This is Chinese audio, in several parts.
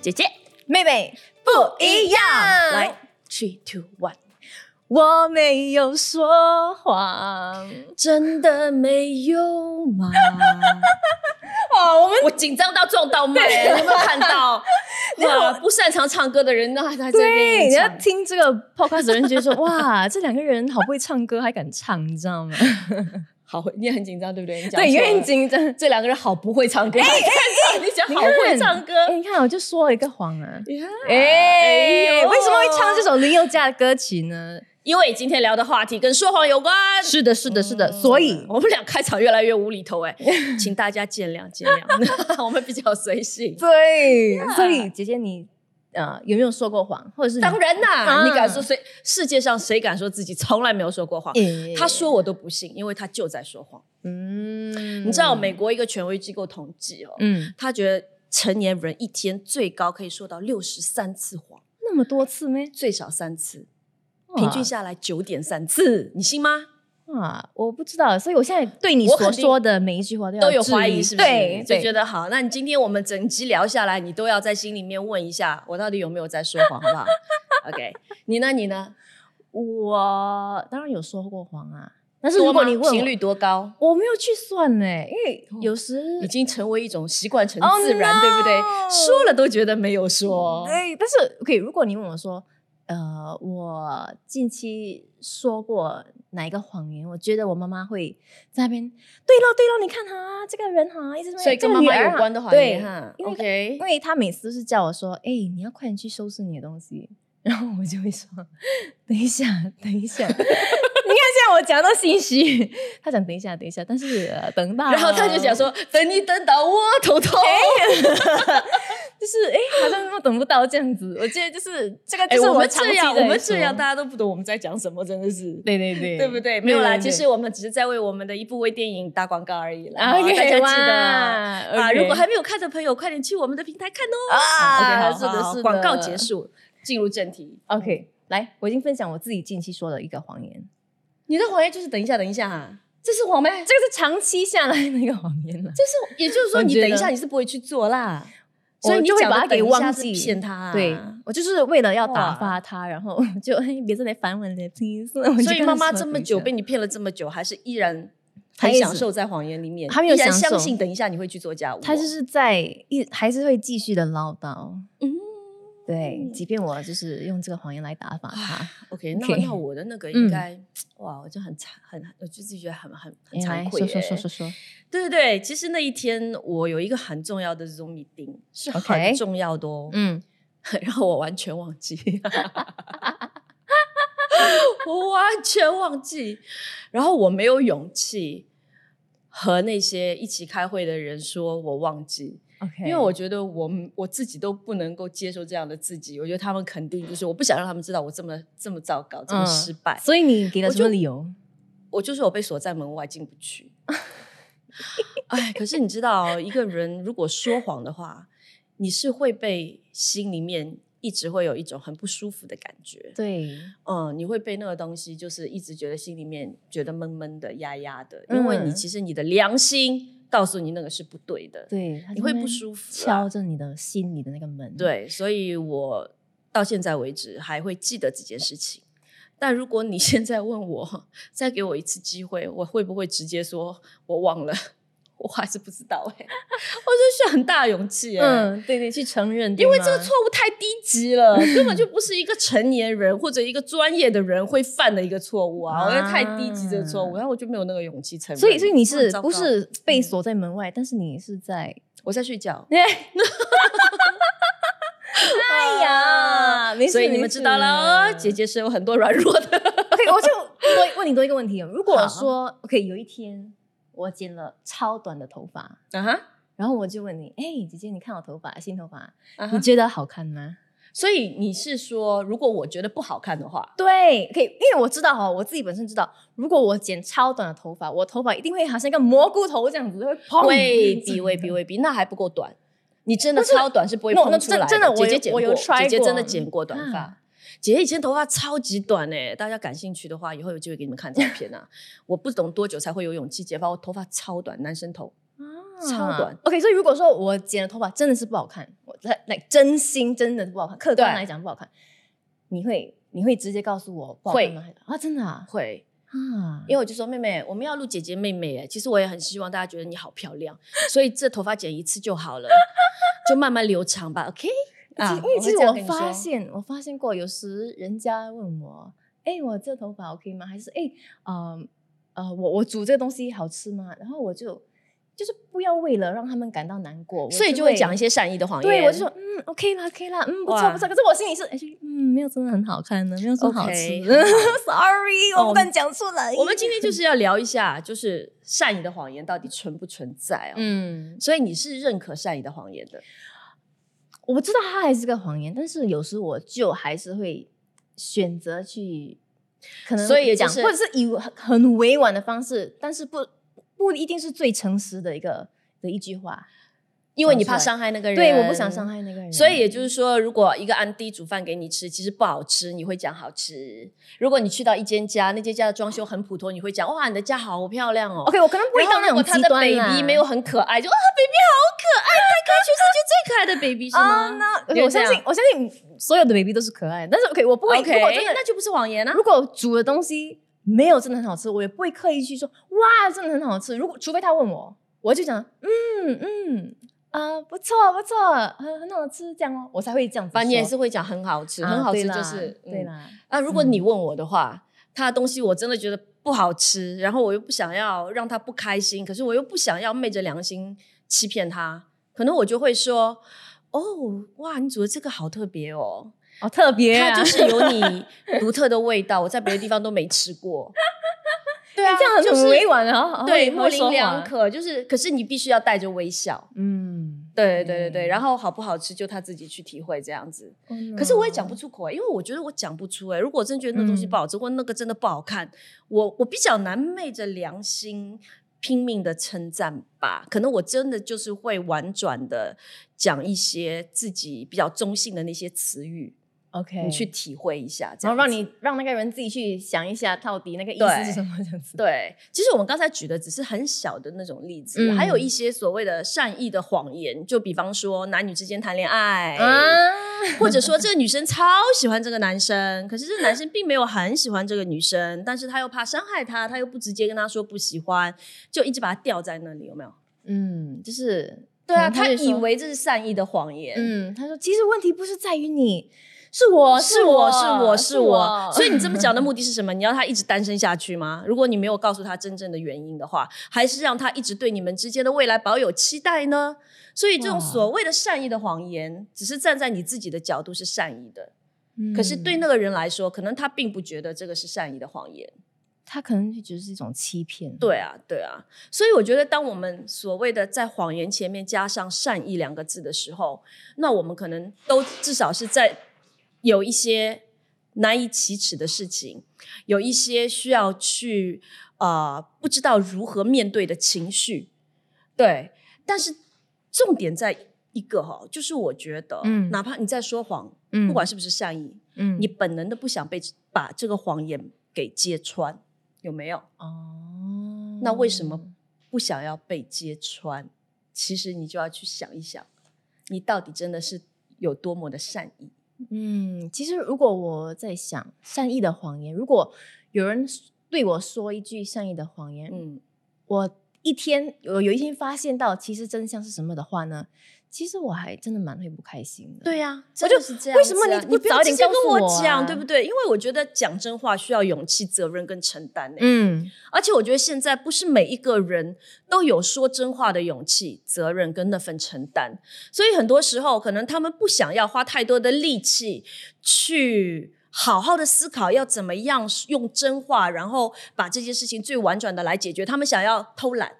姐姐妹妹不一样。来，three two one，我没有说谎。真的没有吗？哦，我们我紧张到撞到麦，你有没有看到？哇，不擅长唱歌的人呢，还在这边对，你要。听这个 podcast 的人觉得说，哇，这两个人好不会唱歌，还敢唱，你知道吗？好，你也很紧张，对不对？你讲对，因错了为很紧张。这两个人好不会唱歌，哎 哎，你讲好会唱歌，哎，你看，我就说了一个谎啊。哎为什么会唱这首林宥嘉的歌曲呢？因为今天聊的话题跟说谎有关。是的，是的，是的，所以我们俩开场越来越无厘头哎，请大家见谅见谅，我们比较随性。对，所以姐姐你呃有没有说过谎，或者是你当然啦，啊你敢说谁？世界上谁敢说自己从来没有说过谎？诶他说我都不信，因为他就在说谎。嗯你知道美国一个权威机构统计哦，嗯他觉得成年人一天最高可以说到六十三次谎，那么多次咩？最少三次，平均下来九点三次，你信吗？啊，我不知道，所以我现在 对你所说的每一句话都都有怀疑，是不是？对，就觉得好。那你今天我们整集聊下来，你都要在心里面问一下，我到底有没有在说谎，好不好？OK，你呢？你呢？我当然有说过谎啊，但是如果你问频率多高？我没有去算呢，因为有时已经成为一种习惯成 Oh 自然对不对？说了都觉得没有说。对，但是 OK，如果你问我说，呃，我近期说过哪一个谎言，我觉得我妈妈会在那边，对了对了，你看哈，这个人哈，一直所以跟妈妈有关的谎对言哈因为，OK 因。为他每次都是叫我说，哎，你要快点去收拾你的东西，然后我就会说，等一下，等一下。你看，现在我讲到心虚，他讲等一下，等一下，但是、呃、等到，然后他就讲说：“等你等到我头痛。就是哎，好像都等不到这样子。我觉得就是这个，哎，就是我们这样，我们这样，大家都不懂我们在讲什么，真的是。对对对，对不对？没有啦，对其实我们只是在为我们的一部微电影打广告而已啦。啊，大家记得哇啊，OK 如果还没有看的朋友，快点去我们的平台看哦。啊 OK，好，是的是的好好广告结束，进入正题。OK，来，我已经分享我自己近期说的一个谎言，你的谎言就是等一下，等一下啊，这是谎言？这个是长期下来的一个谎言了。就是，也就是说，你等一下你是不会去做啦，我所以你就会把他给忘记骗他啊。对我就是为了要打发他，然后就哎别再来烦我了他所以妈妈这么久被你骗了这么久，还是依然很享受在谎言里面，他没有相信等一下你会去做家务哦。他就是在一还是会继续的唠叨，嗯对，即便我就是用这个谎言来打发他，OK，那那我的那个 嗯。应该哇，我就很惭很，我就自己觉得很很很惭愧说说耶说说。说，对对对，其实那一天我有一个很重要的 Zoom meeting，是很重要的哦。嗯，然后我完全忘记，我完全忘记，然后我没有勇气和那些一起开会的人说我忘记因为我觉得我我自己都不能够接受这样的自己，我觉得他们肯定就是我不想让他们知道我这么这么糟糕，这么嗯失败，所以你给了什么理由？我就是我被锁在门外进不去。哎，可是你知道，一个人如果说谎的话，你是会被心里面一直会有一种很不舒服的感觉。对，嗯，你会被那个东西，就是一直觉得心里面觉得闷闷的、压压的，因为你嗯其实你的良心告诉你那个是不对的。对，你会不舒服啊敲着你的心里的那个门。，对，所以我到现在为止还会记得这件事情。但如果你现在问我，再给我一次机会，我会不会直接说我忘了？我还是不知道哎、我觉得需要很大的勇气哎、嗯，对对，去承认，因为这个错误太低级了，根本就不是一个成年人或者一个专业的人会犯的一个错误啊！我觉得太低级这个错误，然后我就没有那个勇气承认。所以，所以你是不是被锁在门外？但是你是在，我在睡觉？哎 呀，没事所以你们知道了哦，姐姐是有很多软弱的。OK，我就多问你多一个问题哦。如果好说 OK，有一天我剪了超短的头发，啊哈，然后我就问你，哎，姐姐，你看我头发，新头发，你觉得好看吗？所以你是说，如果我觉得不好看的话，对，可以，因为我知道哈，我自己本身知道，如果我剪超短的头发，我头发一定会好像一个蘑菇头这样子，会砰，未必未必未必，那还不够短。你真的超短是不会那那碰出来真真的姐姐剪过，我有 try 姐姐真的过剪过短发。啊姐姐以前头发超级短哎、大家感兴趣的话，以后有机会给你们看照片啊。我不懂多久才会有勇气剪发，我头发超短，男生头，超短。OK，所以如果说我剪的头发真的是不好看，我在那真心真的不好看，客观对来讲不好看，你会你会直接告诉我不好会看吗？啊，真的啊，会，啊，因为我就说妹妹，我们要录姐姐妹妹哎，其实我也很希望大家觉得你好漂亮，所以这头发剪一次就好了，就慢慢留长吧，OK？啊，因为其实我发现，我发现过，有时人家问我，哎，我这头发 OK 吗？还是哎，呃呃，我我煮这个东西好吃吗？然后我就就是不要为了让他们感到难过，所以就会讲一些善意的谎言。对，我就说嗯，OK 啦，OK 啦，嗯，不错不错。可是我心里是，哎，嗯，没有真的很好看的，没有说好吃。Sorry，哦我不敢讲出来。我们今天就是要聊一下，就是善意的谎言到底存不存在啊。嗯，所以你是认可善意的谎言的，我知道它还是个谎言，但是有时我就还是会选择去，可能，所以讲就是或者是以很很委婉的方式，但是不不一定是最诚实的一个的一句话。因为你怕伤害那个人。对，我不想伤。害那个人。所以也就是说，如果一个安迪煮饭给你吃，其实不好吃，你会讲好吃；如果你去到一间家，那间家的装修很普通，你会讲哇，你的家好漂亮哦。OK，我可能不会到那种如果他的极端 baby 没有很可爱，就啊，baby 好可爱，太可爱，全世界最可爱的 baby 是啊，吗？那我相信，我相信所有的 baby 都是可爱，但是 OK，我不会。OK，如果真的那就不是谎言啊。如果煮的东西没有真的很好吃，我也不会刻意去说哇，真的很好吃。如果除非他问我，我就讲嗯嗯啊、不错不错，很很好吃这样哦，我才会这样子。反正你也是会讲很好吃，啊很好吃就是嗯对啦，啊，如果你问我的话，他的东西我真的觉得不好吃，然后我又不想要让他不开心，可是我又不想要昧着良心欺骗他，可能我就会说：“哦，哇，你煮的这个好特别哦，好特别啊，它就是有你 独特的味道，我在别的地方都没吃过。”对啊，这样就是很委婉啊，对，模棱两。可，就是，可是你必须要带着微笑。嗯，对对对对，嗯然后好不好吃就他自己去体会这样子。哦可是我也讲不出口欸、因为我觉得我讲不出哎、如果我真觉得那东西嗯不好吃，或那个真的不好看，我我比较难昧着良心拼命的称赞吧。可能我真的就是会婉转的讲一些自己比较中性的那些词语，OK，你去体会一下，然后让你让那个人自己去想一下，到底那个意思是什么这样子。对，其实我们刚才举的只是很小的那种例子，嗯还有一些所谓的善意的谎言，就比方说男女之间谈恋爱，啊，或者说这个女生超喜欢这个男生，可是这个男生并没有很喜欢这个女生，但是他又怕伤害她，他又不直接跟她说不喜欢，就一直把她吊在那里，有没有？嗯，就是对啊，他以为这是善意的谎言，嗯，他说其实问题不是在于你，是我是我我是我是我，所以你这么讲的目目的是什么？你要他一直单身下去吗？如果你没有告诉他真正的原因的话，还是让他一直对你们之间的未来保有期待呢？所以这种所谓的善意的谎言，只是站在你自己的角度是善意的，可是对嗯那个人来说，可能他并不觉得这个是善意的谎言。他可能就觉得是一种欺骗。对啊，对啊，所以我觉得，当我们所谓的在谎言前面加上善意两个字的时候，那我们可能都至少是在有一些难以启齿的事情，有一些需要去呃不知道如何面对的情绪，对。但是重点在一个哈，就是我觉得，嗯哪怕你在说谎，嗯不管是不是善意，嗯你本能的不想被把这个谎言给揭穿，有没有？哦，那为什么不想要被揭穿？其实你就要去想一想，你到底真的是有多么的善意。嗯，其实如果我在想善意的谎言，如果有人对我说一句善意的谎言，嗯，我一天我有一天发现到其实真相是什么的话呢，其实我还真的蛮会不开心的。对呀、我就是这样、为什么你不早点跟我讲，对不对？因为我觉得讲真话需要勇气、责任跟承担、欸。嗯，而且我觉得现在不是每一个人都有说真话的勇气、责任跟那份承担，所以很多时候可能他们不想要花太多的力气去好好的思考要怎么样用真话，然后把这件事情最婉转的来解决。他们想要偷懒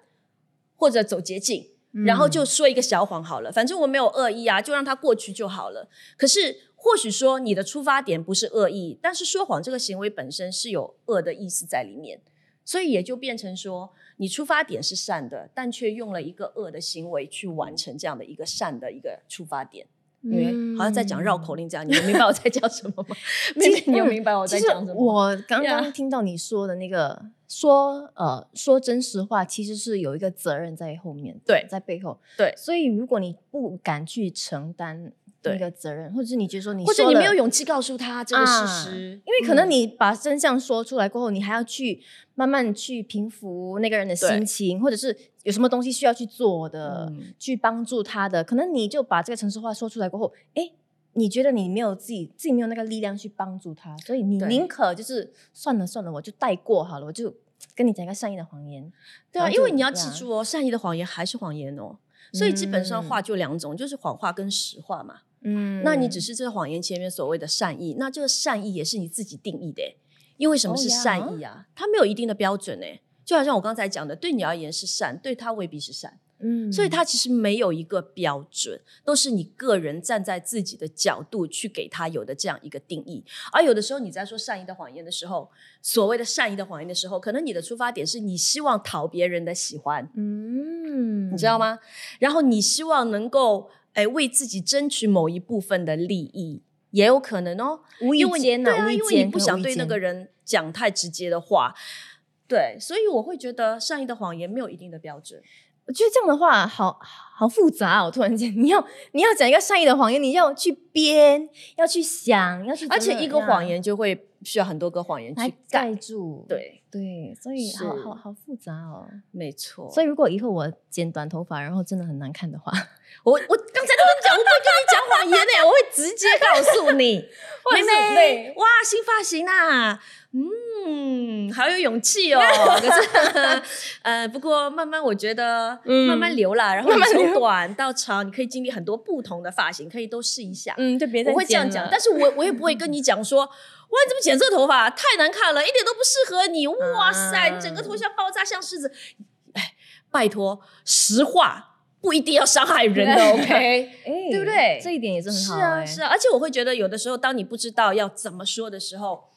或者走捷径，然后就说一个小谎好了，反正我没有恶意啊，就让它过去就好了。可是或许说你的出发点不是恶意，但是说谎这个行为本身是有恶的意思在里面，所以也就变成说你出发点是善的，但却用了一个恶的行为去完成这样的一个善的一个出发点。因为好像在讲绕口令这样，你们明白我在讲什么吗？妹妹，你有明白我在讲什么？我刚刚听到你说的那个说呃说真实话，其实是有一个责任在后面，对在背后。对所以如果你不敢去承担那对个责任，或者是你觉得说你或者你没有勇气告诉他这个事啊实，因为可能嗯你把真相说出来过后，你还要去慢慢去平复那个人的心情，或者是有什么东西需要去做的，嗯去帮助他的，可能你就把这个城市话说出来过后，哎，你觉得你没有自己自己没有那个力量去帮助他，所以你宁可就是算了算了，我就带过好了，我就跟你讲一个善意的谎言。对啊，因为你要记住哦，善意的谎言还是谎言哦。所以基本上嗯话就两种，就是谎话跟实话嘛。嗯那你只是这个谎言前面所谓的善意，那这个善意也是你自己定义的诶。因为什么是善意啊？它没有一定的标准呢。就好像我刚才讲的，对你而言是善，对他未必是善。嗯所以他其实没有一个标准，都是你个人站在自己的角度去给他有的这样一个定义。而有的时候你在说善意的谎言的时候，所谓的善意的谎言的时候，可能你的出发点是你希望讨别人的喜欢，嗯，你知道吗？然后你希望能够哎为自己争取某一部分的利益，也有可能哦。无意因为你间呢、对啊，因为你不想对那个人讲太直接的话。对，所以我会觉得善意的谎言没有一定的标准。我觉得这样的话好好复杂、哦。我突然间，你要你要讲一个善意的谎言，你要去编，要去想，要去而且一个谎言就会需要很多个谎言来去盖盖。住。对，对，所以好好好复杂哦。没错。所以如果以后我剪短头发，然后真的很难看的话，我我刚才都跟你讲，我不会跟你讲谎言呢、我会直接告诉你，妹妹对，哇，新发型啊，嗯，好有勇气哦。可是，呃，不过慢慢我觉得嗯慢慢留啦，然后从短到长，你可以经历很多不同的发型，可以都试一下。嗯，就别再我会这样讲，但是我我也不会跟你讲说，哇，你怎么剪这头发？太难看了，一点都不适合你。哇塞，你整个头像爆炸，像狮子。哎，拜托，实话不一定要伤害人的，OK？哎，对不对？这一点也是很是好、啊，哎。是啊，而且我会觉得，有的时候当你不知道要怎么说的时候，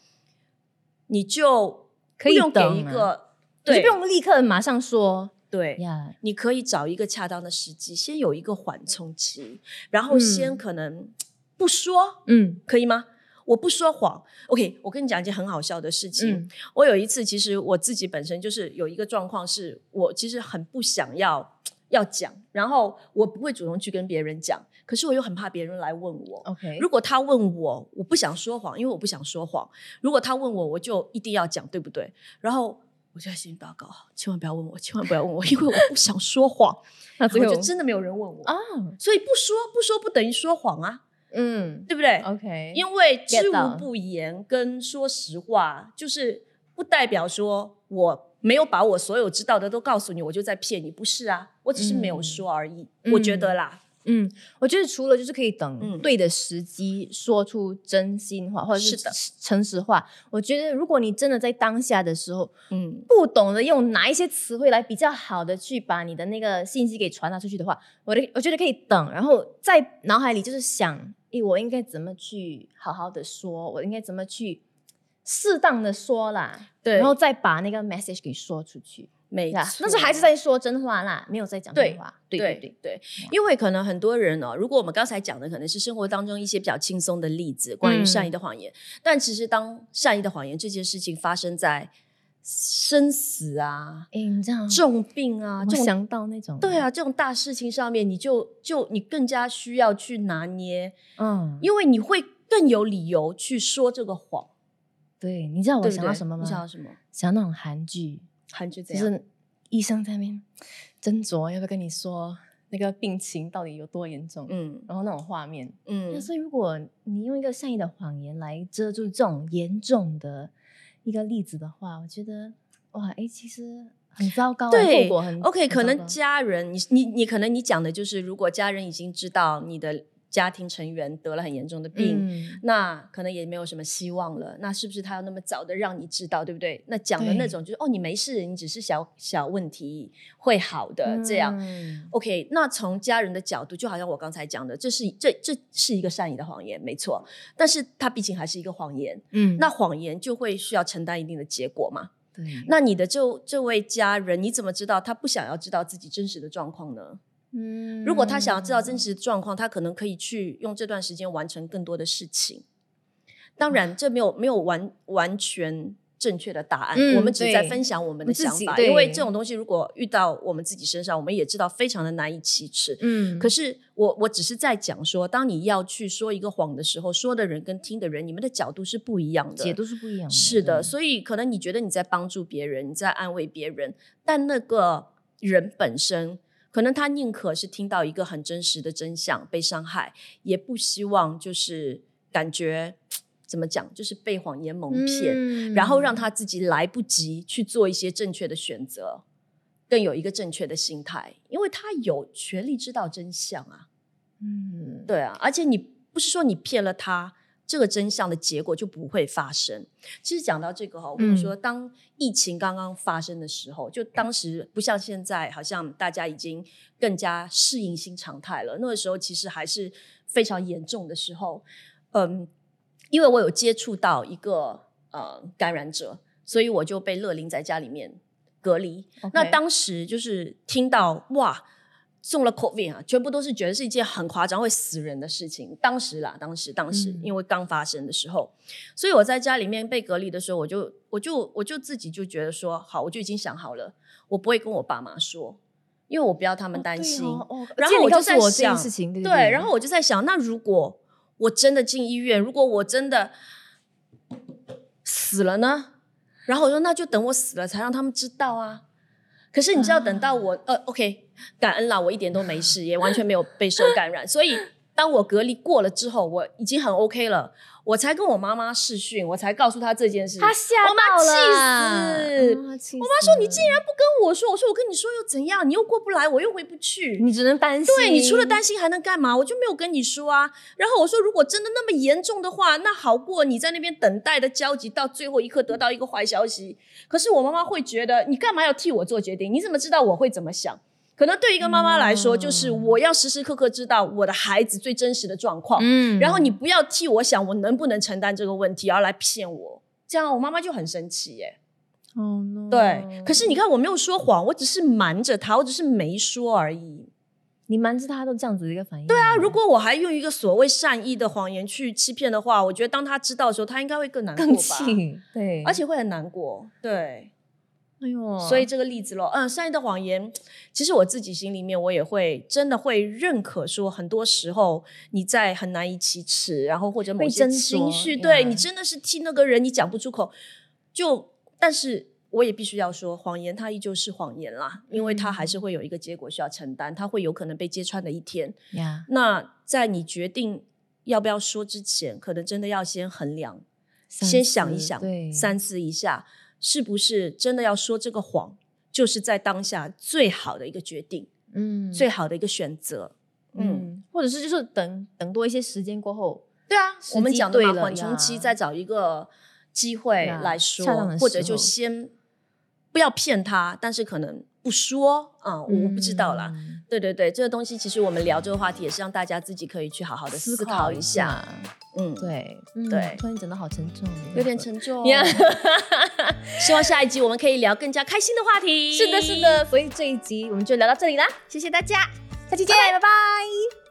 你就可以不用给一个对。不用立刻马上说对，呀。你可以找一个恰当的时机，先有一个缓冲期，然后先嗯可能不说，嗯。可以吗？我不说谎，OK。我跟你讲一件很好笑的事情。嗯我有一次，其实我自己本身就是有一个状况，是我其实很不想要要讲，然后我不会主动去跟别人讲，可是我又很怕别人来问我。，OK，如果他问我，我不想说谎，因为我不想说谎。如果他问我，我就一定要讲，对不对？然后我就在心里祷告，千万不要问我，千万不要问我，因为我不想说谎。那最后就真的没有人问我，啊，所以不说不说不等于说谎啊，嗯对不对？，OK，因为知无不言跟说实话，就是不代表说我没有把我所有知道的都告诉你，我就在骗你，不是啊，我只是没有嗯说而已。我觉得啦，嗯，我觉得除了就是可以等嗯对的时机说出真心话，或者是诚实话。我觉得如果你真的在当下的时候嗯，不懂得用哪一些词汇来比较好的去把你的那个信息给传达出去的话，我的我觉得可以等，然后在脑海里就是想，诶，我应该怎么去好好的说，我应该怎么去适当的说啦，对，然后再把那个 message 给说出去。呀，没错，但是还是在说真话啦，没有在讲对真话。对对对对，因为可能很多人哦，如果我们刚才讲的可能是生活当中一些比较轻松的例子，关于善意的谎言，但其实当善意的谎言这件事情发生在生死啊、哎，你这样重病啊、这种我想到那种，对，啊，这种大事情上面，你就就你更加需要去拿捏，嗯，因为你会更有理由去说这个谎。对，你知道我想到什么吗？你想到什么？想到那种韩剧，韩剧怎样？就是医生在那边斟酌要不要跟你说那个病情到底有多严重，嗯然后那种画面。嗯，但是如果你用一个善意的谎言来遮住这种严重的一个例子的话，我觉得哇，哎，其实很糟糕欸，对后果很，OK，可能家人，你你你可能你讲的就是，如果家人已经知道你的家庭成员得了很严重的病，嗯那可能也没有什么希望了。那是不是他要那么早的让你知道，对不对？那讲的那种就是哦，你没事，你只是小小问题，会好的、这样。嗯 OK，那从家人的角度，就好像我刚才讲的，这是这这是一个善意的谎言，没错。但是它毕竟还是一个谎言，嗯那谎言就会需要承担一定的结果嘛。对，那你的这这位家人，你怎么知道他不想要知道自己真实的状况呢？嗯如果他想要知道真实的状况，他可能可以去用这段时间完成更多的事情。当然，这没有没有完完全正确的答案，嗯我们只是在分享我们的想法。因为这种东西如果遇到我们自己身上，我们也知道非常的难以启齿。嗯，可是我我只是在讲说，当你要去说一个谎的时候，说的人跟听的人，你们的角度是不一样的，解读是不一样的，是的，嗯所以可能你觉得你在帮助别人，你在安慰别人，但那个人本身，可能他宁可是听到一个很真实的真相被伤害，也不希望就是感觉怎么讲，就是被谎言蒙骗，嗯然后让他自己来不及去做一些正确的选择，更有一个正确的心态，因为他有权利知道真相啊。嗯，对啊，而且你不是说你骗了他，这个真相的结果就不会发生。其实讲到这个哈，我跟你说，当疫情刚刚发生的时候，就当时不像现在，好像大家已经更加适应新常态了。那个时候其实还是非常严重的时候，嗯，因为我有接触到一个呃感染者，所以我就被勒令在家里面隔离。那当时就是听到哇。中了 COVID 啊，全部都是觉得是一件很夸张、会死人的事情。当时啦，当时当时，嗯因为刚发生的时候，所以我在家里面被隔离的时候，我就我就我就自己就觉得说，好，我就已经想好了，我不会跟我爸妈说，因为我不要他们担心。哦然后我就在想事情，对对，对，然后我就在想，那如果我真的进医院，如果我真的死了呢？然后我说，那就等我死了才让他们知道啊。可是你知道，等到我、呃，OK，感恩啦，我一点都没事，也完全没有被受感染。所以当我隔离过了之后，我已经很 OK 了，我才跟我妈妈视讯，我才告诉她这件事。她吓我妈到气了，死啊气我妈说：“你竟然不跟我说！”我说：“我跟你说又怎样？你又过不来，我又回不去。”你只能担心，对你除了担心还能干嘛？我就没有跟你说啊。然后我说，如果真的那么严重的话，那好过你在那边等待的焦急，到最后一刻得到一个坏消息。可是我妈妈会觉得，你干嘛要替我做决定？你怎么知道我会怎么想？可能对一个妈妈来说，就是嗯我要时时刻刻知道我的孩子最真实的状况，嗯然后你不要替我想我能不能承担这个问题，而来骗我。这样我妈妈就很生气耶。哦对，可是你看我没有说谎，我只是瞒着她，我只是没说而已。你瞒着他都这样子的一个反应，对啊如果我还用一个所谓善意的谎言去欺骗的话，我觉得当他知道的时候，他应该会更难过更吧，气，对，而且会很难过。对，哎呦，所以这个例子咯，嗯，善意的谎言，其实我自己心里面我也会真的会认可说，很多时候你在很难以启齿，然后或者某些情绪，对你真的是替那个人你讲不出口，就但是。我也必须要说，谎言它依旧是谎言啦，因为它还是会有一个结果需要承担，它会有可能被揭穿的一天。呀，那在你决定要不要说之前，可能真的要先衡量，先想一想，对，三思一下，是不是真的要说这个谎，就是在当下最好的一个决定，嗯最好的一个选择。嗯，嗯，或者是就是等等多一些时间过后，对啊，我们讲的嘛，缓冲期再找一个机会来说或者就先不要骗他，但是可能不说啊、我我不知道啦。嗯，对对对，这个东西其实我们聊这个话题也是让大家自己可以去好好的思考一下。，嗯，对嗯对突然讲的好沉重，有点沉重。呀。希望下一集我们可以聊更加开心的话题。是的，是，的，所以这一集我们就聊到这里啦，谢谢大家，下期见，拜拜